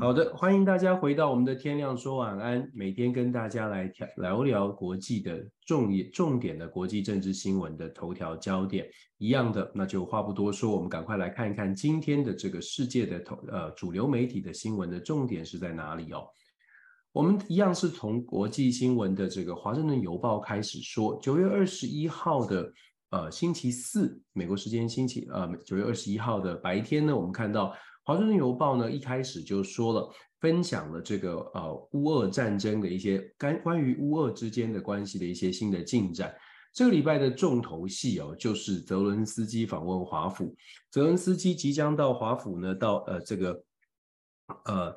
好的，欢迎大家回到我们的天亮说晚安，每天跟大家来聊聊国际的重重点的国际政治新闻的头条焦点。一样的，那就话不多说，我们赶快来看一看今天的这个世界的头呃主流媒体的新闻的重点是在哪里哦。我们一样是从国际新闻的这个华盛顿邮报开始说，九月二十一号的呃星期四，美国时间星期呃九月二十一号的白天呢，我们看到。华盛顿邮报呢，一开始就说了，分享了这个呃乌俄战争的一些关关于乌俄之间的关系的一些新的进展。这个礼拜的重头戏哦，就是泽伦斯基访问华府。泽伦斯基即将到华府呢，到呃这个呃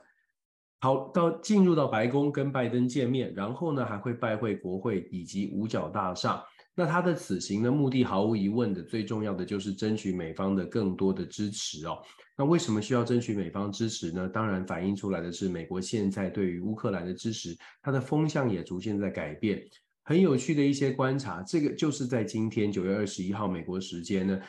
好到进入到白宫跟拜登见面，然后呢还会拜会国会以及五角大厦。那他的此行的目的毫无疑问的，最重要的就是争取美方的更多的支持哦。那为什么需要争取美方支持呢？当然反映出来的是美国现在对于乌克兰的支持，它的风向也逐渐在改变。很有趣的一些观察，这个就是在今天九月二十一号美国时间呢。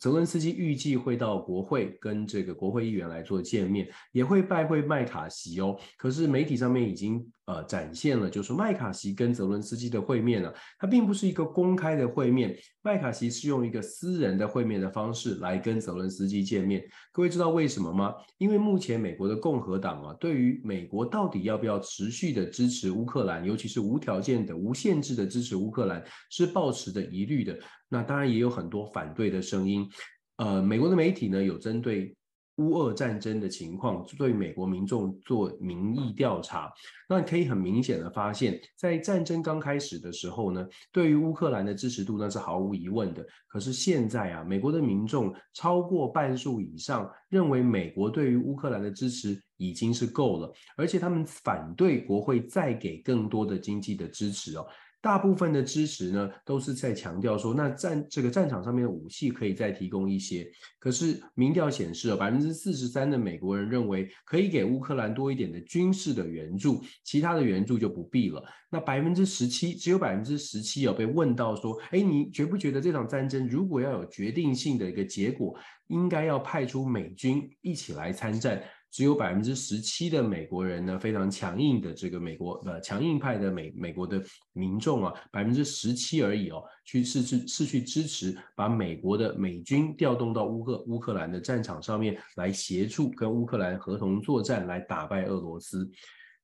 泽伦斯基预计会到国会跟这个国会议员来做见面，也会拜会麦卡锡哦。可是媒体上面已经呃展现了，就是麦卡锡跟泽伦斯基的会面呢，它并不是一个公开的会面，麦卡锡是用一个私人的会面的方式来跟泽伦斯基见面。各位知道为什么吗？因为目前美国的共和党啊，对于美国到底要不要持续的支持乌克兰，尤其是无条件的、无限制的支持乌克兰，是抱持的疑虑的。那当然也有很多反对的声音，呃，美国的媒体呢有针对乌俄战争的情况，对美国民众做民意调查。那可以很明显的发现，在战争刚开始的时候呢，对于乌克兰的支持度那是毫无疑问的。可是现在啊，美国的民众超过半数以上认为美国对于乌克兰的支持已经是够了，而且他们反对国会再给更多的经济的支持哦。大部分的支持呢，都是在强调说，那战这个战场上面的武器可以再提供一些。可是民调显示，百分之四十三的美国人认为可以给乌克兰多一点的军事的援助，其他的援助就不必了。那百分之十七，只有百分之十七有被问到说，哎，你觉不觉得这场战争如果要有决定性的一个结果，应该要派出美军一起来参战？只有百分之十七的美国人呢，非常强硬的这个美国呃强硬派的美美国的民众啊，百分之十七而已哦，去是是是去支持把美国的美军调动到乌克乌克兰的战场上面来协助跟乌克兰合同作战，来打败俄罗斯。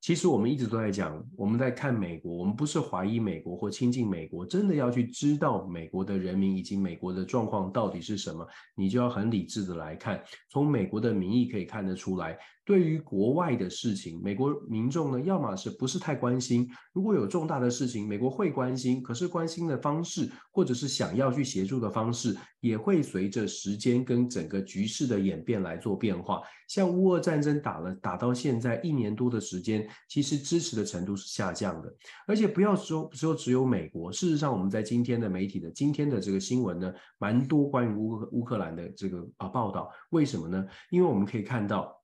其实我们一直都在讲，我们在看美国，我们不是怀疑美国或亲近美国，真的要去知道美国的人民以及美国的状况到底是什么，你就要很理智的来看，从美国的民意可以看得出来。对于国外的事情，美国民众呢，要么是不是太关心？如果有重大的事情，美国会关心，可是关心的方式，或者是想要去协助的方式，也会随着时间跟整个局势的演变来做变化。像乌俄战争打了打到现在一年多的时间，其实支持的程度是下降的。而且不要说说只有美国，事实上我们在今天的媒体的今天的这个新闻呢，蛮多关于乌乌克兰的这个啊报道。为什么呢？因为我们可以看到。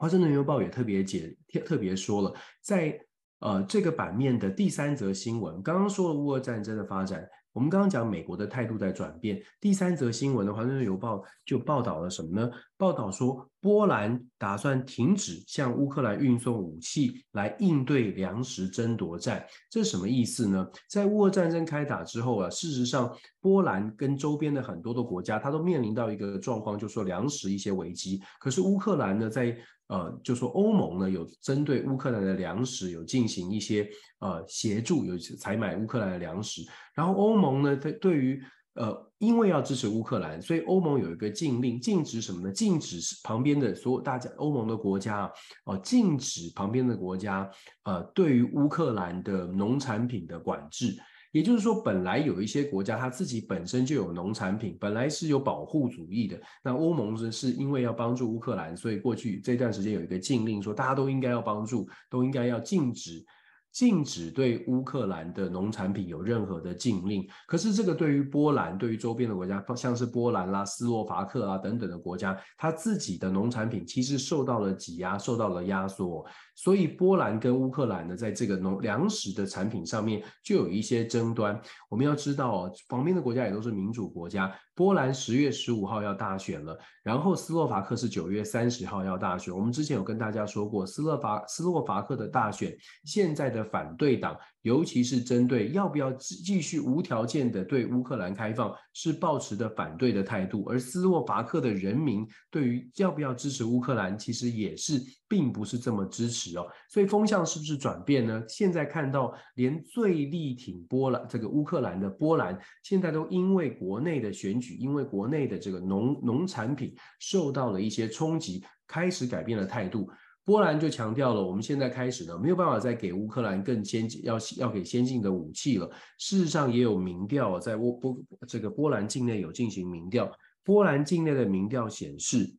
华盛顿邮报也特别解特特别说了，在呃这个版面的第三则新闻，刚刚说了乌俄战争的发展，我们刚刚讲美国的态度在转变。第三则新闻的华盛顿邮报就报道了什么呢？报道说波兰打算停止向乌克兰运送武器来应对粮食争夺战，这是什么意思呢？在乌俄战争开打之后啊，事实上波兰跟周边的很多的国家，它都面临到一个状况，就是说粮食一些危机。可是乌克兰呢，在呃，就说欧盟呢有针对乌克兰的粮食有进行一些呃协助，有采买乌克兰的粮食。然后欧盟呢，对对于呃，因为要支持乌克兰，所以欧盟有一个禁令，禁止什么呢？禁止旁边的所有大家欧盟的国家啊，哦，禁止旁边的国家呃，对于乌克兰的农产品的管制。也就是说，本来有一些国家，它自己本身就有农产品，本来是有保护主义的。那欧盟是是因为要帮助乌克兰，所以过去这段时间有一个禁令，说大家都应该要帮助，都应该要禁止。禁止对乌克兰的农产品有任何的禁令，可是这个对于波兰，对于周边的国家，像是波兰啦、斯洛伐克啊等等的国家，它自己的农产品其实受到了挤压，受到了压缩，所以波兰跟乌克兰呢，在这个农粮食的产品上面就有一些争端。我们要知道哦，旁边的国家也都是民主国家。波兰十月十五号要大选了，然后斯洛伐克是九月三十号要大选。我们之前有跟大家说过，斯洛伐斯洛伐克的大选，现在的反对党，尤其是针对要不要继续无条件的对乌克兰开放，是抱持的反对的态度。而斯洛伐克的人民对于要不要支持乌克兰，其实也是并不是这么支持哦。所以风向是不是转变呢？现在看到连最力挺波兰这个乌克兰的波兰，现在都因为国内的选举。因为国内的这个农农产品受到了一些冲击，开始改变了态度。波兰就强调了，我们现在开始呢，没有办法再给乌克兰更先进，要要给先进的武器了。事实上，也有民调在波波这个波兰境内有进行民调，波兰境内的民调显示。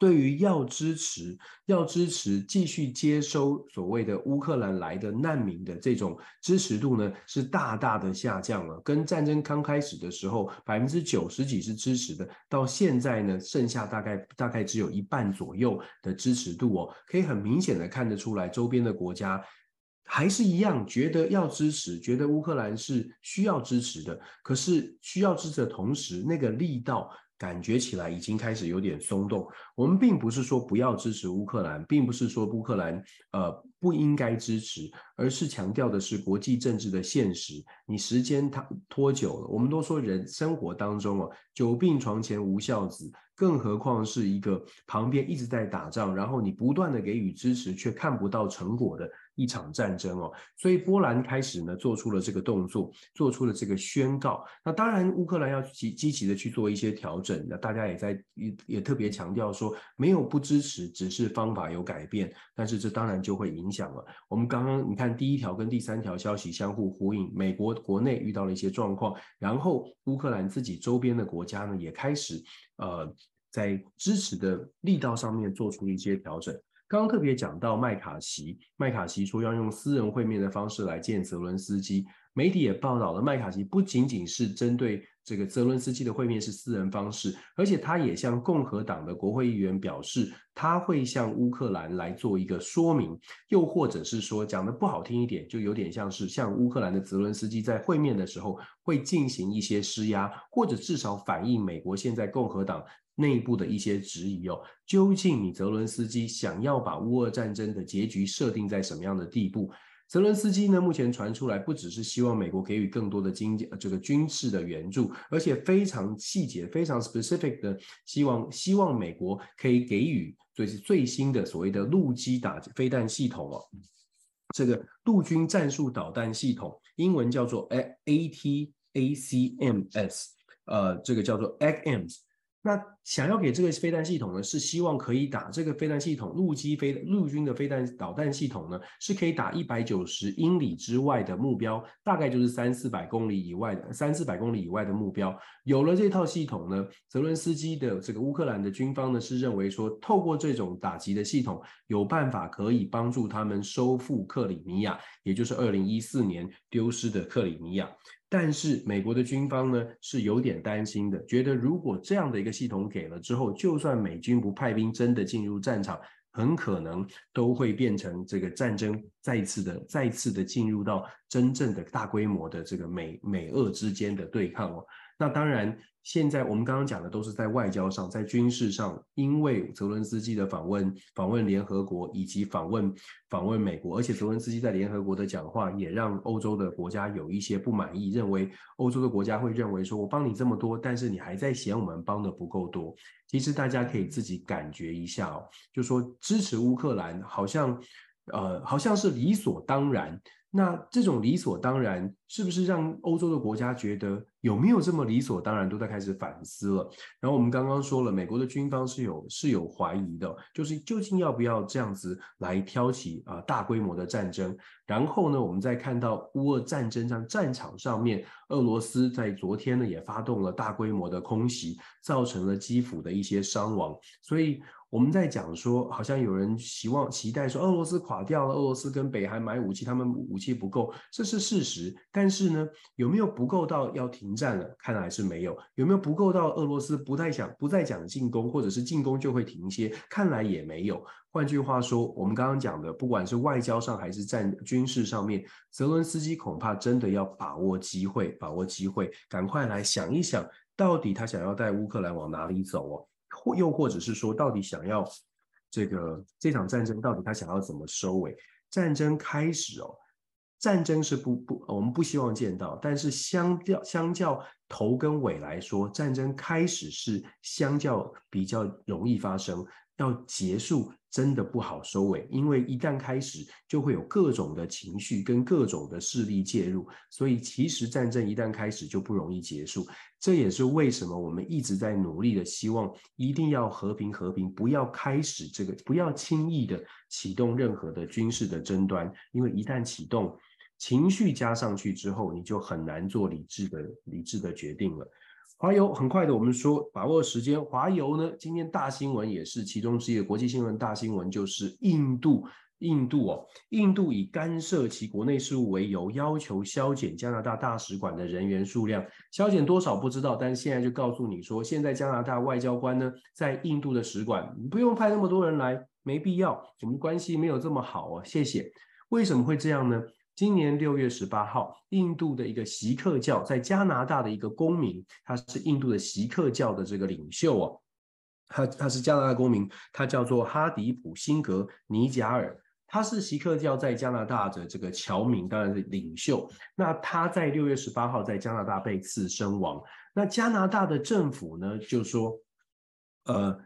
对于要支持、要支持继续接收所谓的乌克兰来的难民的这种支持度呢，是大大的下降了。跟战争刚开始的时候，百分之九十几是支持的，到现在呢，剩下大概大概只有一半左右的支持度哦。可以很明显的看得出来，周边的国家还是一样觉得要支持，觉得乌克兰是需要支持的。可是需要支持的同时，那个力道。感觉起来已经开始有点松动。我们并不是说不要支持乌克兰，并不是说乌克兰呃不应该支持，而是强调的是国际政治的现实。你时间它拖久了，我们都说人生活当中哦，久病床前无孝子，更何况是一个旁边一直在打仗，然后你不断的给予支持却看不到成果的。一场战争哦，所以波兰开始呢做出了这个动作，做出了这个宣告。那当然，乌克兰要积积极的去做一些调整。那大家也在也也特别强调说，没有不支持，只是方法有改变。但是这当然就会影影响了。我们刚刚你看第一条跟第三条消息相互呼应，美国国内遇到了一些状况，然后乌克兰自己周边的国家呢也开始呃在支持的力道上面做出一些调整。刚刚特别讲到麦卡锡，麦卡锡说要用私人会面的方式来见泽伦斯基。媒体也报道了，麦卡锡不仅仅是针对这个泽伦斯基的会面是私人方式，而且他也向共和党的国会议员表示，他会向乌克兰来做一个说明，又或者是说讲得不好听一点，就有点像是向乌克兰的泽伦斯基在会面的时候会进行一些施压，或者至少反映美国现在共和党。内部的一些质疑哦，究竟你泽伦斯基想要把乌俄战争的结局设定在什么样的地步？泽伦斯基呢，目前传出来不只是希望美国给予更多的经济这个军事的援助，而且非常细节、非常 specific 的希望，希望美国可以给予最最新的所谓的陆基打击飞弹系统哦，这个陆军战术导弹系统，英文叫做 ATACMS，呃，这个叫做 A M S，。那想要给这个飞弹系统呢，是希望可以打这个飞弹系统，陆基飞陆军的飞弹导弹系统呢，是可以打一百九十英里之外的目标，大概就是三四百公里以外的三四百公里以外的目标。有了这套系统呢，泽伦斯基的这个乌克兰的军方呢，是认为说，透过这种打击的系统，有办法可以帮助他们收复克里米亚，也就是二零一四年丢失的克里米亚。但是美国的军方呢，是有点担心的，觉得如果这样的一个系统给给了之后，就算美军不派兵真的进入战场，很可能都会变成这个战争再次的、再次的进入到真正的大规模的这个美美俄之间的对抗哦。那当然。现在我们刚刚讲的都是在外交上，在军事上，因为泽伦斯基的访问、访问联合国以及访问访问美国，而且泽伦斯基在联合国的讲话也让欧洲的国家有一些不满意，认为欧洲的国家会认为说，我帮你这么多，但是你还在嫌我们帮的不够多。其实大家可以自己感觉一下哦，就说支持乌克兰好像，呃，好像是理所当然。那这种理所当然，是不是让欧洲的国家觉得有没有这么理所当然，都在开始反思了？然后我们刚刚说了，美国的军方是有是有怀疑的，就是究竟要不要这样子来挑起啊大规模的战争？然后呢，我们再看到乌俄战争上战场上面，俄罗斯在昨天呢也发动了大规模的空袭，造成了基辅的一些伤亡，所以。我们在讲说，好像有人希望期待说，俄罗斯垮掉了，俄罗斯跟北韩买武器，他们武器不够，这是事实。但是呢，有没有不够到要停战了？看来是没有。有没有不够到俄罗斯不太想、不再讲进攻，或者是进攻就会停歇？看来也没有。换句话说，我们刚刚讲的，不管是外交上还是战军事上面，泽伦斯基恐怕真的要把握机会，把握机会，赶快来想一想，到底他想要带乌克兰往哪里走哦？或又或者是说，到底想要这个这场战争到底他想要怎么收尾？战争开始哦，战争是不不我们不希望见到，但是相较相较头跟尾来说，战争开始是相较比较容易发生。要结束真的不好收尾，因为一旦开始就会有各种的情绪跟各种的势力介入，所以其实战争一旦开始就不容易结束。这也是为什么我们一直在努力的希望一定要和平和平，不要开始这个，不要轻易的启动任何的军事的争端，因为一旦启动，情绪加上去之后，你就很难做理智的理智的决定了。华油很快的，我们说把握时间。华油呢，今天大新闻也是其中之一国际新闻大新闻，就是印度，印度哦，印度以干涉其国内事务为由，要求削减加拿大大使馆的人员数量，削减多少不知道，但是现在就告诉你说，现在加拿大外交官呢，在印度的使馆不用派那么多人来，没必要，我们关系没有这么好哦，谢谢。为什么会这样呢？今年六月十八号，印度的一个锡克教在加拿大的一个公民，他是印度的锡克教的这个领袖哦，他他是加拿大公民，他叫做哈迪普辛格尼贾尔，他是锡克教在加拿大的这个侨民，当然是领袖。那他在六月十八号在加拿大被刺身亡。那加拿大的政府呢，就说，呃，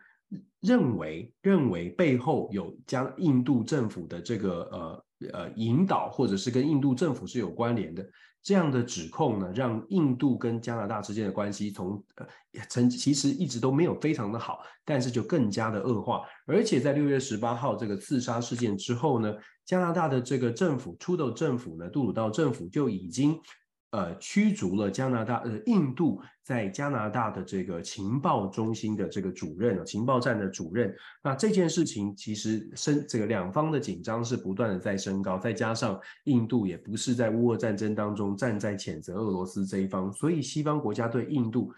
认为认为背后有将印度政府的这个呃。呃，引导或者是跟印度政府是有关联的这样的指控呢，让印度跟加拿大之间的关系从呃曾其实一直都没有非常的好，但是就更加的恶化。而且在六月十八号这个自杀事件之后呢，加拿大的这个政府出的政府呢，杜鲁道政府就已经。呃，驱逐了加拿大呃印度在加拿大的这个情报中心的这个主任，情报站的主任。那这件事情其实升这个两方的紧张是不断的在升高，再加上印度也不是在乌俄战争当中站在谴责俄罗斯这一方，所以西方国家对印度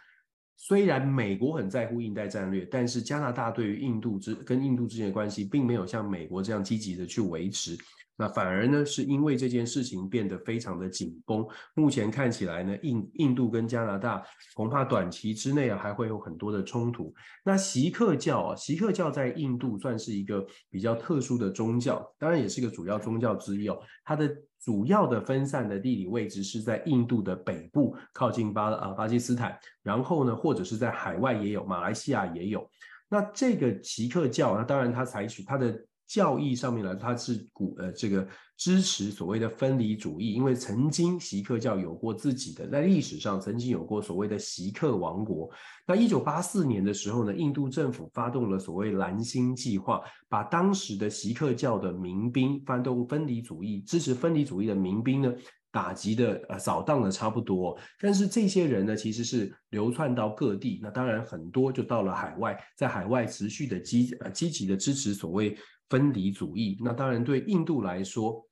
虽然美国很在乎印太战略，但是加拿大对于印度之跟印度之间的关系，并没有像美国这样积极的去维持。那反而呢，是因为这件事情变得非常的紧绷。目前看起来呢，印印度跟加拿大恐怕短期之内啊，还会有很多的冲突。那锡克教啊，锡克教在印度算是一个比较特殊的宗教，当然也是一个主要宗教之一哦。它的主要的分散的地理位置是在印度的北部，靠近巴啊巴基斯坦，然后呢，或者是在海外也有，马来西亚也有。那这个锡克教，那当然它采取它的。教义上面来，它是鼓呃这个支持所谓的分离主义，因为曾经锡克教有过自己的，在历史上曾经有过所谓的锡克王国。那一九八四年的时候呢，印度政府发动了所谓蓝星计划，把当时的锡克教的民兵，发动分离主义，支持分离主义的民兵呢，打击的呃扫荡的差不多。但是这些人呢，其实是流窜到各地，那当然很多就到了海外，在海外持续的积呃积极的支持所谓。分离主义，那当然对印度来说，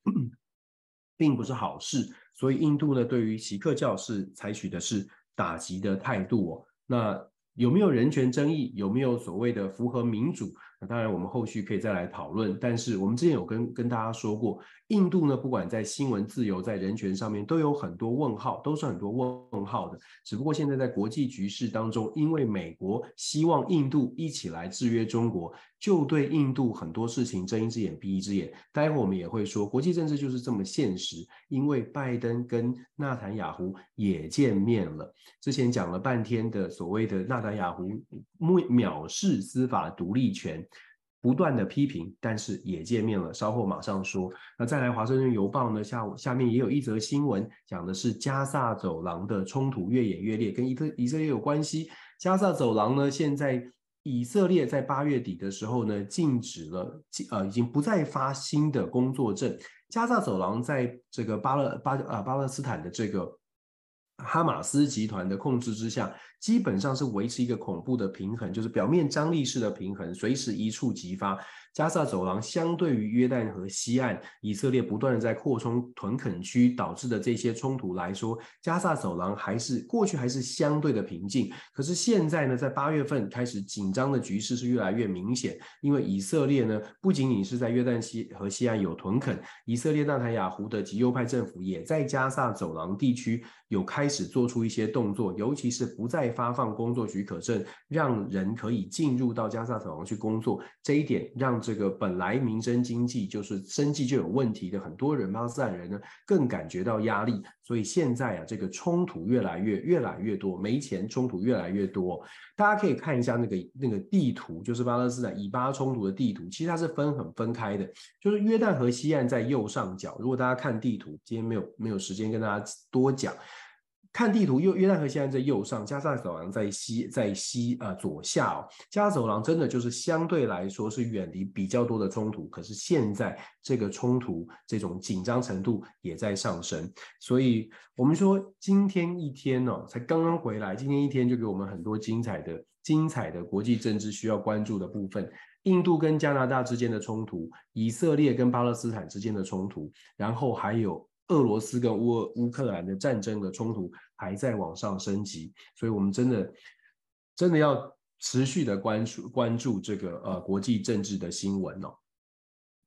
并不是好事。所以印度呢，对于锡克教是采取的是打击的态度哦。那有没有人权争议？有没有所谓的符合民主？当然我们后续可以再来讨论。但是我们之前有跟跟大家说过。印度呢，不管在新闻自由、在人权上面，都有很多问号，都是很多问号的。只不过现在在国际局势当中，因为美国希望印度一起来制约中国，就对印度很多事情睁一只眼闭一只眼。待会我们也会说，国际政治就是这么现实。因为拜登跟纳坦雅胡也见面了，之前讲了半天的所谓的纳坦雅胡藐视司法独立权。不断的批评，但是也见面了。稍后马上说。那再来，《华盛顿邮报》呢？下午下面也有一则新闻，讲的是加萨走廊的冲突越演越烈，跟以色以色列有关系。加萨走廊呢，现在以色列在八月底的时候呢，禁止了，呃，已经不再发新的工作证。加萨走廊在这个巴勒巴啊巴勒斯坦的这个。哈马斯集团的控制之下，基本上是维持一个恐怖的平衡，就是表面张力式的平衡，随时一触即发。加萨走廊相对于约旦河西岸，以色列不断的在扩充屯垦区导致的这些冲突来说，加萨走廊还是过去还是相对的平静。可是现在呢，在八月份开始紧张的局势是越来越明显，因为以色列呢不仅仅是在约旦西河西岸有屯垦，以色列纳坦雅胡的极右派政府也在加萨走廊地区有开始做出一些动作，尤其是不再发放工作许可证，让人可以进入到加萨走廊去工作，这一点让这个本来民生经济就是生计就有问题的很多人巴勒斯坦人呢，更感觉到压力。所以现在啊，这个冲突越来越越来越多，没钱冲突越来越多。大家可以看一下那个那个地图，就是巴勒斯坦以巴冲突的地图，其实它是分很分开的，就是约旦河西岸在右上角。如果大家看地图，今天没有没有时间跟大家多讲。看地图，右约旦河现在在右上，加萨走廊在西，在西呃左下哦。加沙走廊真的就是相对来说是远离比较多的冲突，可是现在这个冲突这种紧张程度也在上升。所以我们说今天一天哦，才刚刚回来，今天一天就给我们很多精彩的、精彩的国际政治需要关注的部分：印度跟加拿大之间的冲突，以色列跟巴勒斯坦之间的冲突，然后还有。俄罗斯跟乌乌克兰的战争的冲突还在往上升级，所以我们真的真的要持续的关注关注这个呃国际政治的新闻哦。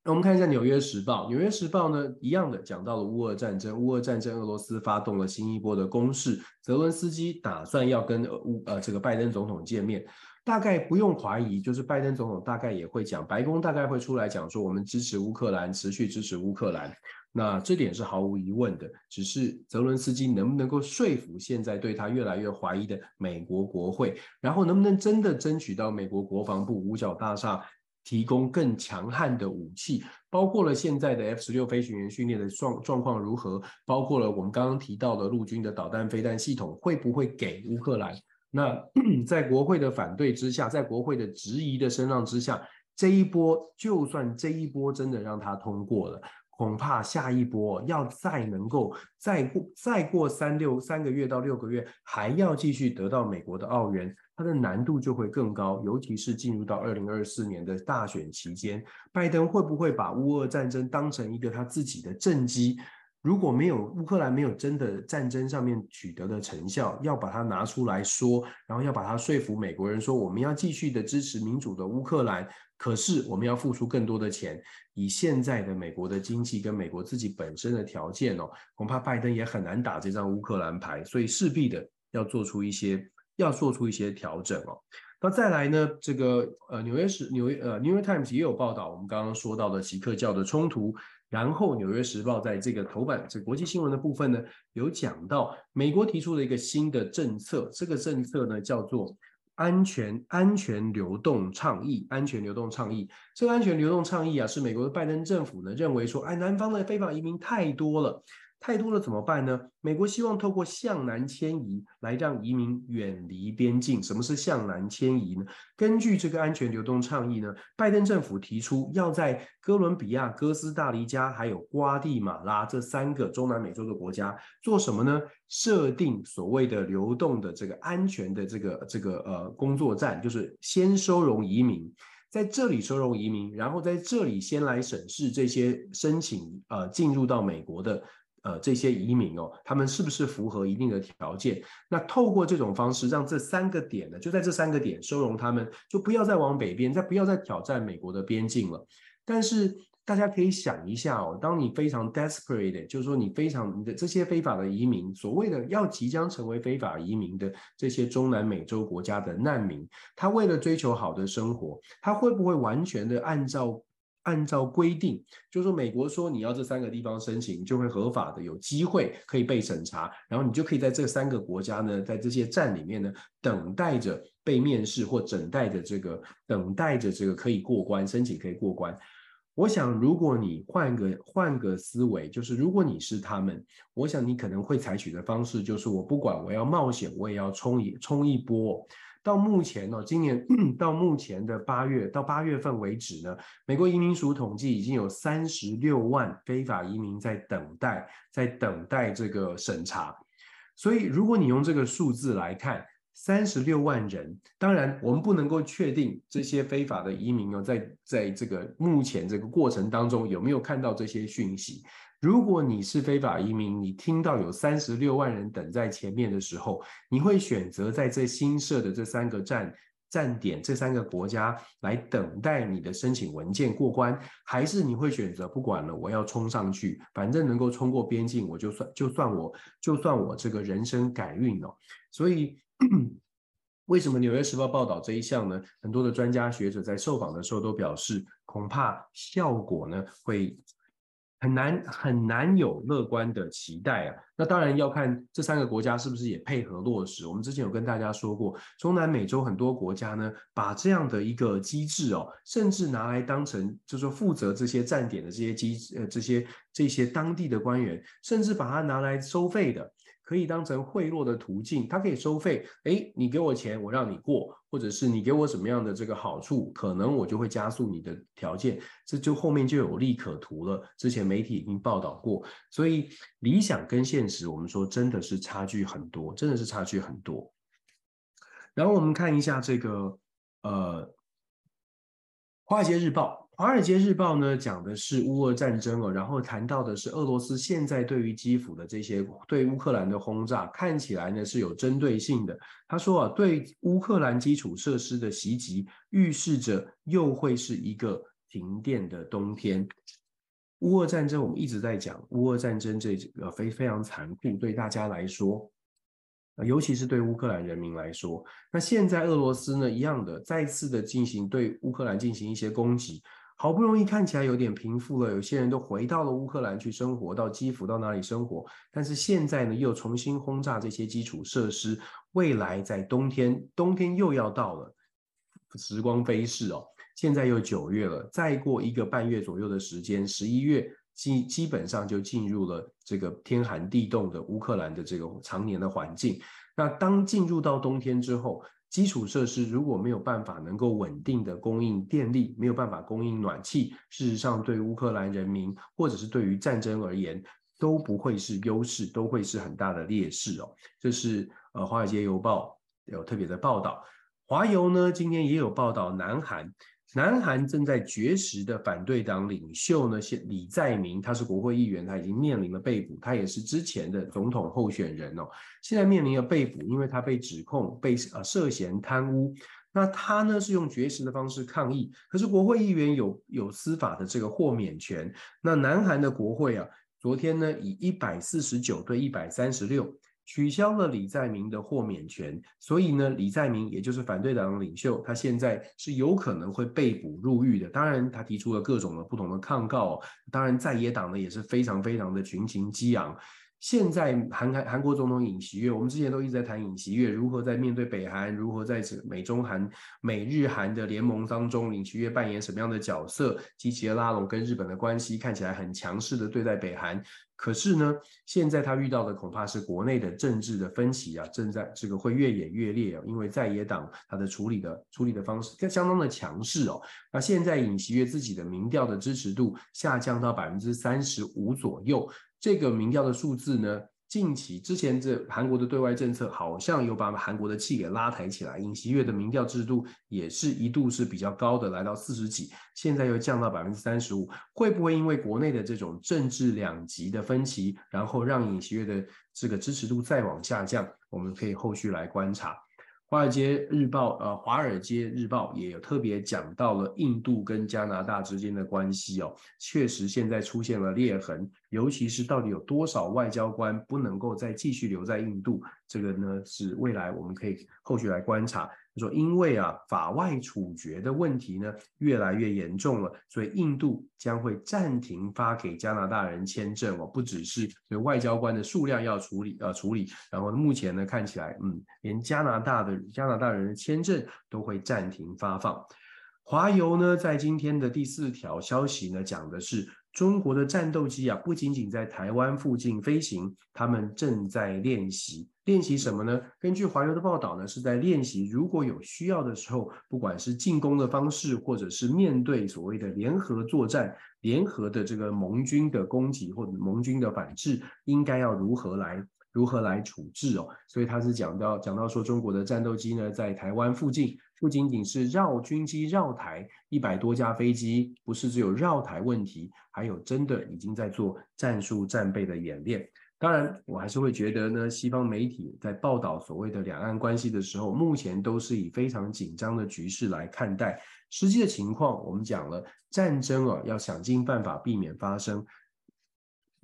那我们看一下《纽约时报》，《纽约时报》呢一样的讲到了乌俄战争，乌俄战争，俄罗斯发动了新一波的攻势，泽伦斯基打算要跟乌呃这个拜登总统见面。大概不用怀疑，就是拜登总统大概也会讲，白宫大概会出来讲说，我们支持乌克兰，持续支持乌克兰。那这点是毫无疑问的，只是泽伦斯基能不能够说服现在对他越来越怀疑的美国国会，然后能不能真的争取到美国国防部五角大厦提供更强悍的武器，包括了现在的 F 十六飞行员训练的状状况如何，包括了我们刚刚提到的陆军的导弹飞弹系统会不会给乌克兰？那 在国会的反对之下，在国会的质疑的声浪之下，这一波就算这一波真的让他通过了，恐怕下一波要再能够再过再过三六三个月到六个月，还要继续得到美国的澳元，它的难度就会更高。尤其是进入到二零二四年的大选期间，拜登会不会把乌俄战争当成一个他自己的政绩？如果没有乌克兰没有真的战争上面取得的成效，要把它拿出来说，然后要把它说服美国人说，我们要继续的支持民主的乌克兰，可是我们要付出更多的钱。以现在的美国的经济跟美国自己本身的条件哦，恐怕拜登也很难打这张乌克兰牌，所以势必的要做出一些要做出一些调整哦。那再来呢，这个呃纽约时纽约呃 New York Times 也有报道，我们刚刚说到的锡克教的冲突。然后，《纽约时报》在这个头版这国际新闻的部分呢，有讲到美国提出了一个新的政策，这个政策呢叫做安全安全流动倡议。安全流动倡议，这个安全流动倡议啊，是美国的拜登政府呢认为说，哎，南方的非法移民太多了。太多了怎么办呢？美国希望透过向南迁移来让移民远离边境。什么是向南迁移呢？根据这个安全流动倡议呢，拜登政府提出要在哥伦比亚、哥斯大黎加还有瓜地马拉这三个中南美洲的国家做什么呢？设定所谓的流动的这个安全的这个这个呃工作站，就是先收容移民，在这里收容移民，然后在这里先来审视这些申请呃进入到美国的。呃，这些移民哦，他们是不是符合一定的条件？那透过这种方式，让这三个点呢，就在这三个点收容他们，就不要再往北边，再不要再挑战美国的边境了。但是大家可以想一下哦，当你非常 desperate，就是说你非常你的这些非法的移民，所谓的要即将成为非法移民的这些中南美洲国家的难民，他为了追求好的生活，他会不会完全的按照？按照规定，就是说美国说你要这三个地方申请，就会合法的有机会可以被审查，然后你就可以在这三个国家呢，在这些站里面呢，等待着被面试或等待着这个等待着这个可以过关，申请可以过关。我想，如果你换个换个思维，就是如果你是他们，我想你可能会采取的方式就是我不管，我要冒险，我也要冲一冲一波。到目前呢，今年 到目前的八月到八月份为止呢，美国移民署统计已经有三十六万非法移民在等待，在等待这个审查。所以，如果你用这个数字来看，三十六万人。当然，我们不能够确定这些非法的移民哦，在在这个目前这个过程当中有没有看到这些讯息。如果你是非法移民，你听到有三十六万人等在前面的时候，你会选择在这新设的这三个站站点、这三个国家来等待你的申请文件过关，还是你会选择不管了，我要冲上去，反正能够冲过边境，我就算就算我就算我这个人生改运哦。所以，为什么《纽约时报》报道这一项呢？很多的专家学者在受访的时候都表示，恐怕效果呢会。很难很难有乐观的期待啊！那当然要看这三个国家是不是也配合落实。我们之前有跟大家说过，中南美洲很多国家呢，把这样的一个机制哦，甚至拿来当成就是说负责这些站点的这些机呃这些这些当地的官员，甚至把它拿来收费的。可以当成贿赂的途径，它可以收费。诶，你给我钱，我让你过，或者是你给我什么样的这个好处，可能我就会加速你的条件，这就后面就有利可图了。之前媒体已经报道过，所以理想跟现实，我们说真的是差距很多，真的是差距很多。然后我们看一下这个，呃，《华尔街日报》。《华尔街日报》呢讲的是乌俄战争哦，然后谈到的是俄罗斯现在对于基辅的这些对乌克兰的轰炸，看起来呢是有针对性的。他说啊，对乌克兰基础设施的袭击，预示着又会是一个停电的冬天。乌俄战争我们一直在讲，乌俄战争这个非非常残酷，对大家来说，尤其是对乌克兰人民来说。那现在俄罗斯呢一样的，再次的进行对乌克兰进行一些攻击。好不容易看起来有点平复了，有些人都回到了乌克兰去生活，到基辅到哪里生活？但是现在呢，又重新轰炸这些基础设施。未来在冬天，冬天又要到了，时光飞逝哦。现在又九月了，再过一个半月左右的时间，十一月基基本上就进入了这个天寒地冻的乌克兰的这个常年的环境。那当进入到冬天之后，基础设施如果没有办法能够稳定的供应电力，没有办法供应暖气，事实上对乌克兰人民或者是对于战争而言都不会是优势，都会是很大的劣势哦。这是呃《华尔街邮报》有特别的报道，华邮呢今天也有报道，南韩。南韩正在绝食的反对党领袖呢，现李在明，他是国会议员，他已经面临了被捕，他也是之前的总统候选人哦，现在面临了被捕，因为他被指控被呃涉嫌贪污，那他呢是用绝食的方式抗议，可是国会议员有有司法的这个豁免权，那南韩的国会啊，昨天呢以一百四十九对一百三十六。取消了李在明的豁免权，所以呢，李在明也就是反对党领袖，他现在是有可能会被捕入狱的。当然，他提出了各种的不同的抗告。当然，在野党呢也是非常非常的群情激昂。现在韩韩韩国总统尹锡悦，我们之前都一直在谈尹锡悦如何在面对北韩，如何在美中韩、美日韩的联盟当中，尹锡悦扮演什么样的角色，积极的拉拢跟日本的关系，看起来很强势的对待北韩。可是呢，现在他遇到的恐怕是国内的政治的分歧啊，正在这个会越演越烈啊，因为在野党他的处理的处理的方式相当的强势哦。那现在尹锡悦自己的民调的支持度下降到百分之三十五左右。这个民调的数字呢，近期之前这韩国的对外政策好像有把韩国的气给拉抬起来，尹锡悦的民调制度也是一度是比较高的，来到四十几，现在又降到百分之三十五，会不会因为国内的这种政治两极的分歧，然后让尹锡悦的这个支持度再往下降？我们可以后续来观察。华尔街日报，呃，华尔街日报也有特别讲到了印度跟加拿大之间的关系哦，确实现在出现了裂痕，尤其是到底有多少外交官不能够再继续留在印度，这个呢是未来我们可以后续来观察。说因为啊法外处决的问题呢越来越严重了，所以印度将会暂停发给加拿大人签证哦，不只是对外交官的数量要处理呃处理，然后目前呢看起来嗯连加拿大的加拿大人的签证都会暂停发放。华邮呢在今天的第四条消息呢讲的是。中国的战斗机啊，不仅仅在台湾附近飞行，他们正在练习。练习什么呢？根据华流的报道呢，是在练习如果有需要的时候，不管是进攻的方式，或者是面对所谓的联合作战、联合的这个盟军的攻击或者盟军的反制，应该要如何来如何来处置哦。所以他是讲到讲到说，中国的战斗机呢，在台湾附近不仅仅是绕军机绕台一百多架飞机，不是只有绕台问题，还有真的已经在做战术战备的演练。当然，我还是会觉得呢，西方媒体在报道所谓的两岸关系的时候，目前都是以非常紧张的局势来看待。实际的情况，我们讲了，战争啊，要想尽办法避免发生。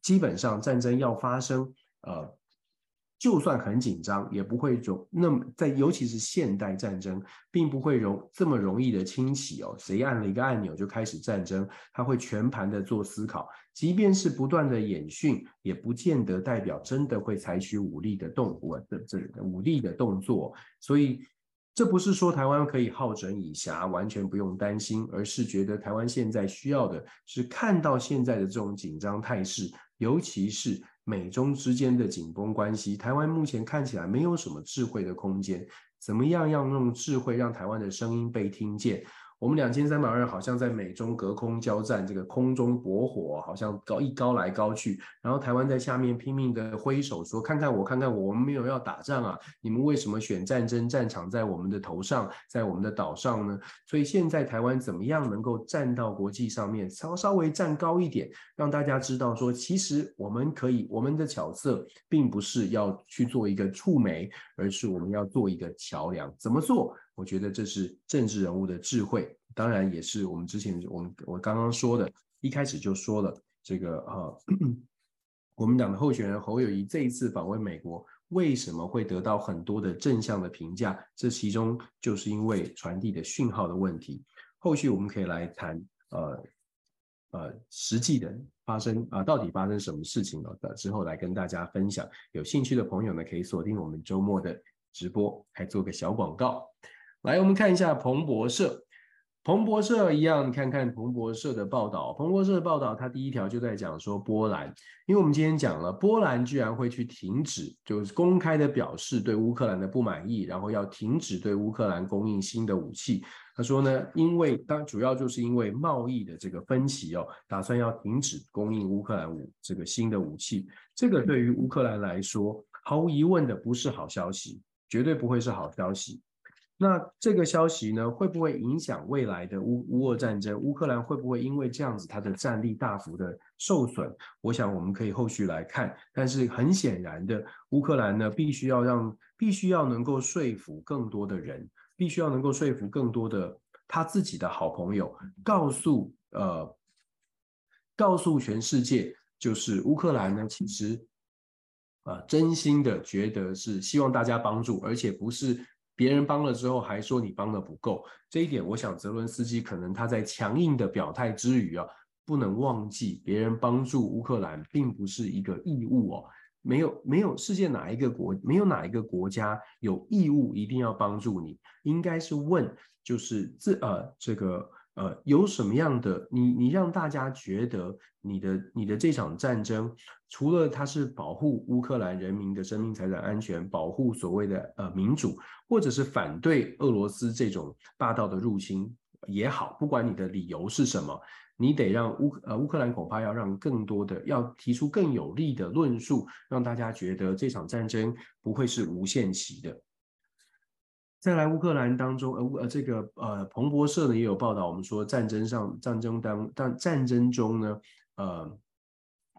基本上，战争要发生，呃。就算很紧张，也不会容那么在，尤其是现代战争，并不会容这么容易的轻启哦。谁按了一个按钮就开始战争？他会全盘的做思考，即便是不断的演训，也不见得代表真的会采取武力的动物的这武力的动作。所以，这不是说台湾可以好整以暇，完全不用担心，而是觉得台湾现在需要的是看到现在的这种紧张态势，尤其是。美中之间的紧绷关系，台湾目前看起来没有什么智慧的空间，怎么样要用智慧让台湾的声音被听见？我们两千三百万人好像在美中隔空交战，这个空中驳火，好像高一高来高去，然后台湾在下面拼命的挥手说：“看看我，看看我，我们没有要打仗啊！你们为什么选战争战场在我们的头上，在我们的岛上呢？”所以现在台湾怎么样能够站到国际上面，稍稍微站高一点，让大家知道说，其实我们可以，我们的角色并不是要去做一个触媒，而是我们要做一个桥梁。怎么做？我觉得这是政治人物的智慧，当然也是我们之前我们我刚刚说的，一开始就说了这个啊，国民党的候选人侯友宜这一次访问美国，为什么会得到很多的正向的评价？这其中就是因为传递的讯号的问题。后续我们可以来谈，呃呃，实际的发生啊、到底发生什么事情了？之后来跟大家分享。有兴趣的朋友呢，可以锁定我们周末的直播，还做个小广告。来，我们看一下彭博社。彭博社一样，看看彭博社的报道。彭博社的报道，它第一条就在讲说波兰，因为我们今天讲了，波兰居然会去停止，就是公开的表示对乌克兰的不满意，然后要停止对乌克兰供应新的武器。他说呢，因为当主要就是因为贸易的这个分歧哦，打算要停止供应乌克兰武这个新的武器。这个对于乌克兰来说，毫无疑问的不是好消息，绝对不会是好消息。那这个消息呢，会不会影响未来的乌乌俄战争？乌克兰会不会因为这样子，它的战力大幅的受损？我想我们可以后续来看。但是很显然的，乌克兰呢，必须要让，必须要能够说服更多的人，必须要能够说服更多的他自己的好朋友，告诉呃，告诉全世界，就是乌克兰呢，其实啊、真心的觉得是希望大家帮助，而且不是。别人帮了之后还说你帮的不够，这一点我想泽伦斯基可能他在强硬的表态之余啊，不能忘记别人帮助乌克兰并不是一个义务哦，没有没有世界哪一个国没有哪一个国家有义务一定要帮助你，应该是问就是这呃这个。呃，有什么样的你？你让大家觉得你的你的这场战争，除了它是保护乌克兰人民的生命财产安全，保护所谓的呃民主，或者是反对俄罗斯这种霸道的入侵也好，不管你的理由是什么，你得让乌呃乌克兰恐怕要让更多的要提出更有力的论述，让大家觉得这场战争不会是无限期的。再来乌克兰当中，呃呃这个呃彭博社呢也有报道，我们说战争上战争当但战争中呢，呃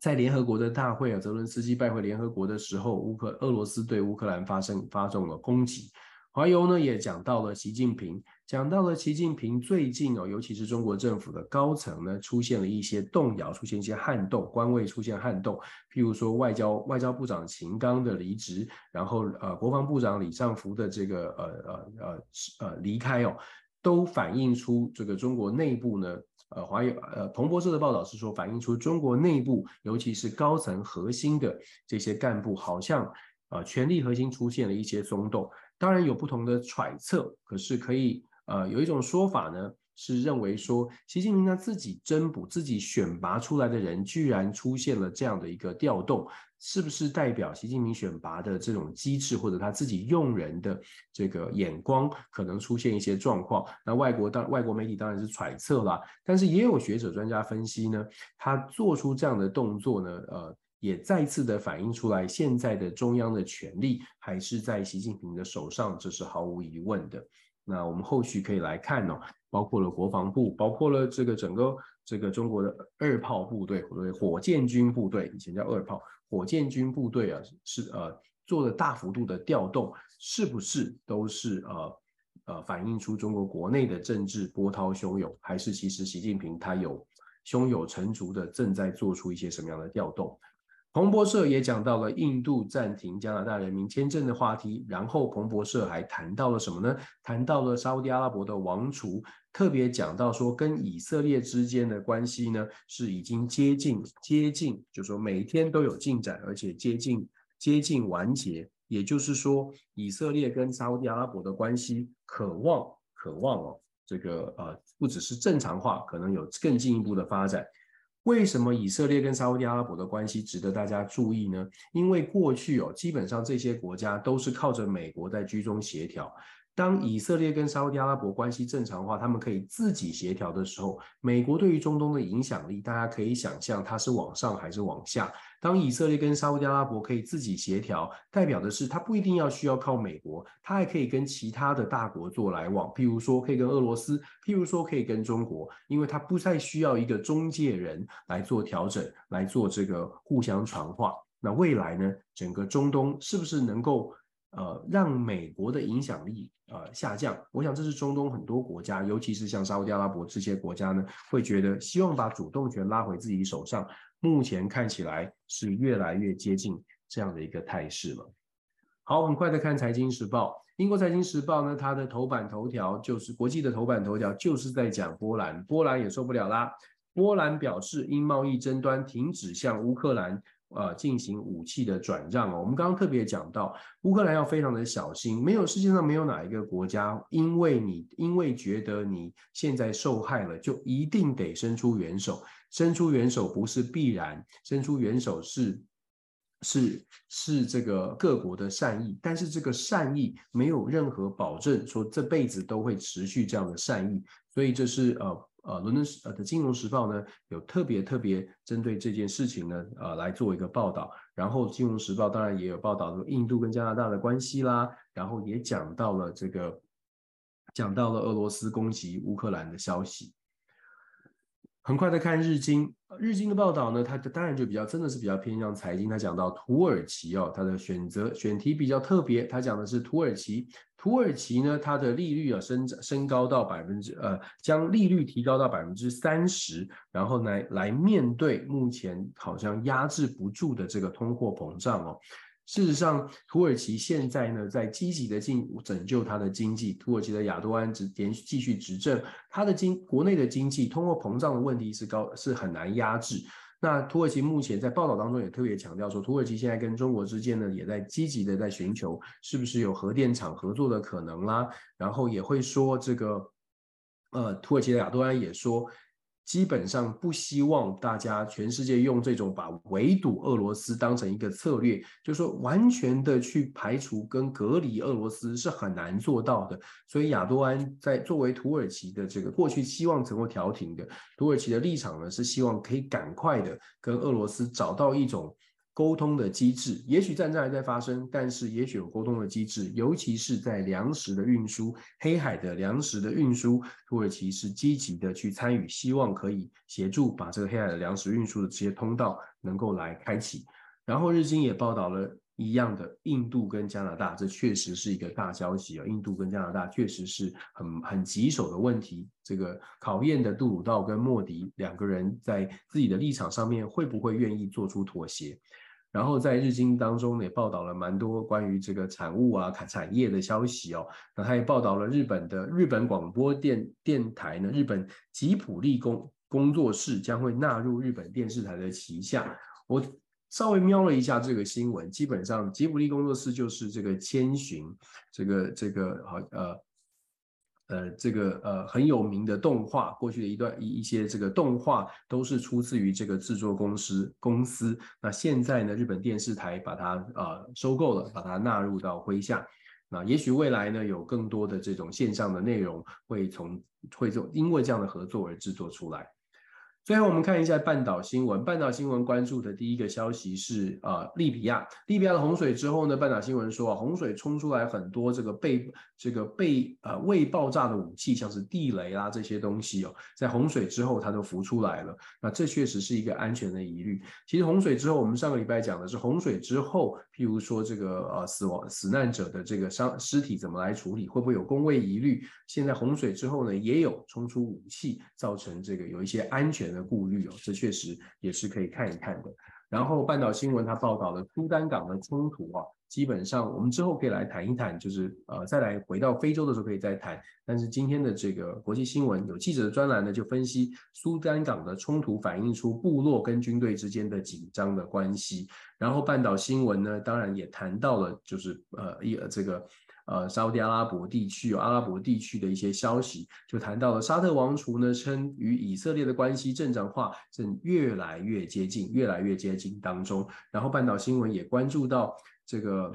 在联合国的大会啊，泽伦斯基拜会联合国的时候，乌克俄罗斯对乌克兰发生发动了攻击。华油呢也讲到了习近平，讲到了习近平最近哦，尤其是中国政府的高层呢，出现了一些动摇，出现一些撼动，官位出现撼动。譬如说外交外交部长秦刚的离职，然后呃国防部长李尚福的这个呃呃呃呃离开哦，都反映出这个中国内部呢，呃华友呃彭博社的报道是说，反映出中国内部尤其是高层核心的这些干部，好像呃权力核心出现了一些松动。当然有不同的揣测，可是可以呃有一种说法呢，是认为说习近平他自己增补、自己选拔出来的人，居然出现了这样的一个调动，是不是代表习近平选拔的这种机制，或者他自己用人的这个眼光可能出现一些状况？那外国当外国媒体当然是揣测啦，但是也有学者专家分析呢，他做出这样的动作呢，呃。也再次的反映出来，现在的中央的权力还是在习近平的手上，这是毫无疑问的。那我们后续可以来看哦，包括了国防部，包括了这个整个这个中国的二炮部队，或者火箭军部队，以前叫二炮，火箭军部队啊，是呃做了大幅度的调动，是不是都是呃呃反映出中国国内的政治波涛汹涌，还是其实习近平他有胸有成竹的正在做出一些什么样的调动？彭博社也讲到了印度暂停加拿大人民签证的话题，然后彭博社还谈到了什么呢？谈到了沙乌地阿拉伯的王储，特别讲到说跟以色列之间的关系呢是已经接近接近，就是说每天都有进展，而且接近接近完结。也就是说，以色列跟沙乌地阿拉伯的关系渴望渴望哦，这个呃不只是正常化，可能有更进一步的发展。为什么以色列跟沙乌地阿拉伯的关系值得大家注意呢？因为过去哦，基本上这些国家都是靠着美国在居中协调。当以色列跟沙乌地阿拉伯关系正常化，他们可以自己协调的时候，美国对于中东的影响力，大家可以想象它是往上还是往下。当以色列跟沙乌地阿拉伯可以自己协调，代表的是它不一定要需要靠美国，它还可以跟其他的大国做来往，譬如说可以跟俄罗斯，譬如说可以跟中国，因为它不再需要一个中介人来做调整，来做这个互相传话。那未来呢，整个中东是不是能够呃让美国的影响力？呃，下降，我想这是中东很多国家，尤其是像沙乌地阿拉伯这些国家呢，会觉得希望把主动权拉回自己手上。目前看起来是越来越接近这样的一个态势了。好，很快的看《财经时报》，英国《财经时报》呢，它的头版头条就是国际的头版头条，就是在讲波兰，波兰也受不了啦。波兰表示，因贸易争端停止向乌克兰。呃，进行武器的转让哦。我们刚刚特别讲到，乌克兰要非常的小心，没有世界上没有哪一个国家，因为你因为觉得你现在受害了，就一定得伸出援手。伸出援手不是必然，伸出援手是是是这个各国的善意，但是这个善意没有任何保证说这辈子都会持续这样的善意，所以这是呃。呃，伦敦时呃的金融时报呢，有特别特别针对这件事情呢，呃，来做一个报道。然后金融时报当然也有报道说印度跟加拿大的关系啦，然后也讲到了这个，讲到了俄罗斯攻击乌克兰的消息。很快的看日经，日经的报道呢，它当然就比较真的是比较偏向财经。它讲到土耳其哦，它的选择选题比较特别，它讲的是土耳其。土耳其呢，它的利率啊升升高到百分之呃，将利率提高到百分之三十，然后来来面对目前好像压制不住的这个通货膨胀哦。事实上，土耳其现在呢，在积极的进拯救它的经济。土耳其的亚多安执连续继续执政，它的经国内的经济通货膨胀的问题是高，是很难压制。那土耳其目前在报道当中也特别强调说，土耳其现在跟中国之间呢，也在积极的在寻求是不是有核电厂合作的可能啦。然后也会说这个，呃，土耳其的亚多安也说。基本上不希望大家全世界用这种把围堵俄罗斯当成一个策略，就是说完全的去排除跟隔离俄罗斯是很难做到的。所以亚多安在作为土耳其的这个过去希望能够调停的土耳其的立场呢，是希望可以赶快的跟俄罗斯找到一种。沟通的机制，也许战争还在发生，但是也许有沟通的机制，尤其是在粮食的运输、黑海的粮食的运输，土耳其是积极的去参与，希望可以协助把这个黑海的粮食运输的这些通道能够来开启。然后日经也报道了一样的，印度跟加拿大，这确实是一个大消息啊！印度跟加拿大确实是很很棘手的问题，这个考验的杜鲁道跟莫迪两个人在自己的立场上面会不会愿意做出妥协？然后在日经当中也报道了蛮多关于这个产物啊、产业的消息哦。那他也报道了日本的日本广播电电台呢，日本吉卜力工工作室将会纳入日本电视台的旗下。我稍微瞄了一下这个新闻，基本上吉卜力工作室就是这个千寻，这个这个好呃。呃，这个呃很有名的动画，过去的一段一一些这个动画都是出自于这个制作公司公司。那现在呢，日本电视台把它呃收购了，把它纳入到麾下。那也许未来呢，有更多的这种线上的内容会从会做，因为这样的合作而制作出来。最后我们看一下半岛新闻。半岛新闻关注的第一个消息是，呃，利比亚，利比亚的洪水之后呢，半岛新闻说啊，洪水冲出来很多这个被这个被呃未爆炸的武器，像是地雷啊这些东西哦，在洪水之后它都浮出来了。那这确实是一个安全的疑虑。其实洪水之后，我们上个礼拜讲的是洪水之后，譬如说这个呃死亡死难者的这个伤尸体怎么来处理，会不会有公卫疑虑？现在洪水之后呢，也有冲出武器，造成这个有一些安全的顾虑哦，这确实也是可以看一看的。然后半岛新闻它报道了苏丹港的冲突啊，基本上我们之后可以来谈一谈，就是呃再来回到非洲的时候可以再谈。但是今天的这个国际新闻有记者的专栏呢，就分析苏丹港的冲突反映出部落跟军队之间的紧张的关系。然后半岛新闻呢，当然也谈到了就是呃一这个。呃，沙乌地阿拉伯地区有阿拉伯地区的一些消息，就谈到了沙特王储呢称与以色列的关系正常化正越来越接近，越来越接近当中。然后半岛新闻也关注到这个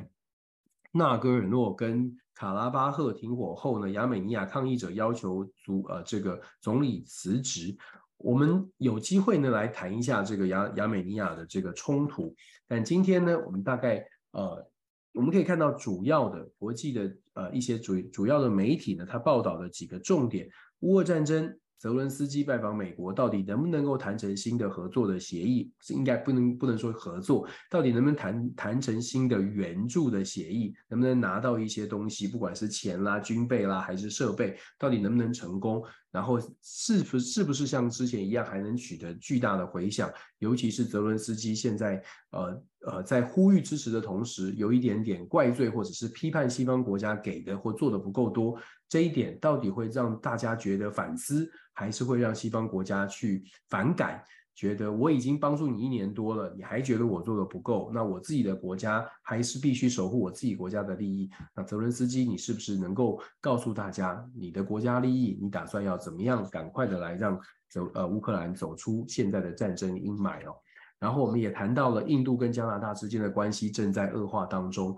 纳戈尔诺跟卡拉巴赫停火后呢，亚美尼亚抗议者要求总呃这个总理辞职。我们有机会呢来谈一下这个亚亚美尼亚的这个冲突，但今天呢，我们大概呃。我们可以看到主要的国际的呃一些主主要的媒体呢，它报道的几个重点：乌俄战争，泽伦斯基拜访美国，到底能不能够谈成新的合作的协议？是应该不能不能说合作，到底能不能谈谈成新的援助的协议？能不能拿到一些东西，不管是钱啦、军备啦，还是设备，到底能不能成功？然后是不是不是像之前一样还能取得巨大的回响？尤其是泽伦斯基现在呃呃在呼吁支持的同时，有一点点怪罪或者是批判西方国家给的或做的不够多，这一点到底会让大家觉得反思，还是会让西方国家去反感？觉得我已经帮助你一年多了，你还觉得我做的不够？那我自己的国家还是必须守护我自己国家的利益。那泽伦斯基，你是不是能够告诉大家你的国家利益？你打算要怎么样赶快的来让走呃乌克兰走出现在的战争阴霾哦？然后我们也谈到了印度跟加拿大之间的关系正在恶化当中。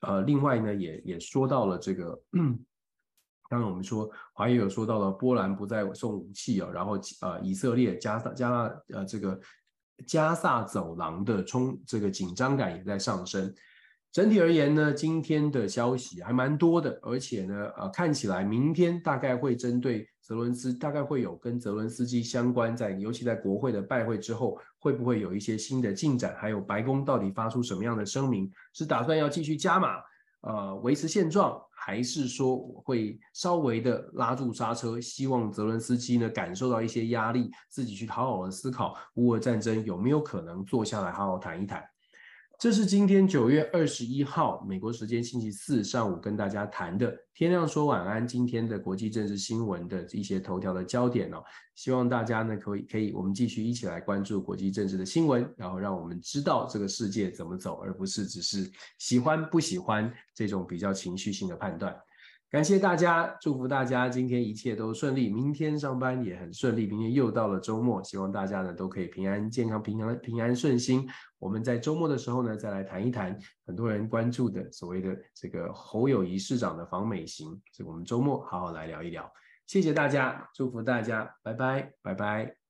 呃，另外呢，也也说到了这个。刚刚我们说，华裔有说到了波兰不再送武器啊，然后呃，以色列加萨加呃这个加萨走廊的冲这个紧张感也在上升。整体而言呢，今天的消息还蛮多的，而且呢，呃，看起来明天大概会针对泽伦斯，大概会有跟泽伦斯基相关，在尤其在国会的拜会之后，会不会有一些新的进展？还有白宫到底发出什么样的声明？是打算要继续加码，呃，维持现状？还是说会稍微的拉住刹车，希望泽伦斯基呢感受到一些压力，自己去好好的思考乌俄战争有没有可能坐下来好好谈一谈。这是今天九月二十一号美国时间星期四上午跟大家谈的天亮说晚安，今天的国际政治新闻的一些头条的焦点哦，希望大家呢可以可以我们继续一起来关注国际政治的新闻，然后让我们知道这个世界怎么走，而不是只是喜欢不喜欢这种比较情绪性的判断。感谢大家，祝福大家今天一切都顺利，明天上班也很顺利。明天又到了周末，希望大家呢都可以平安健康、平安平安顺心。我们在周末的时候呢，再来谈一谈很多人关注的所谓的这个侯友谊市长的访美行，所以我们周末好好来聊一聊。谢谢大家，祝福大家，拜拜，拜拜。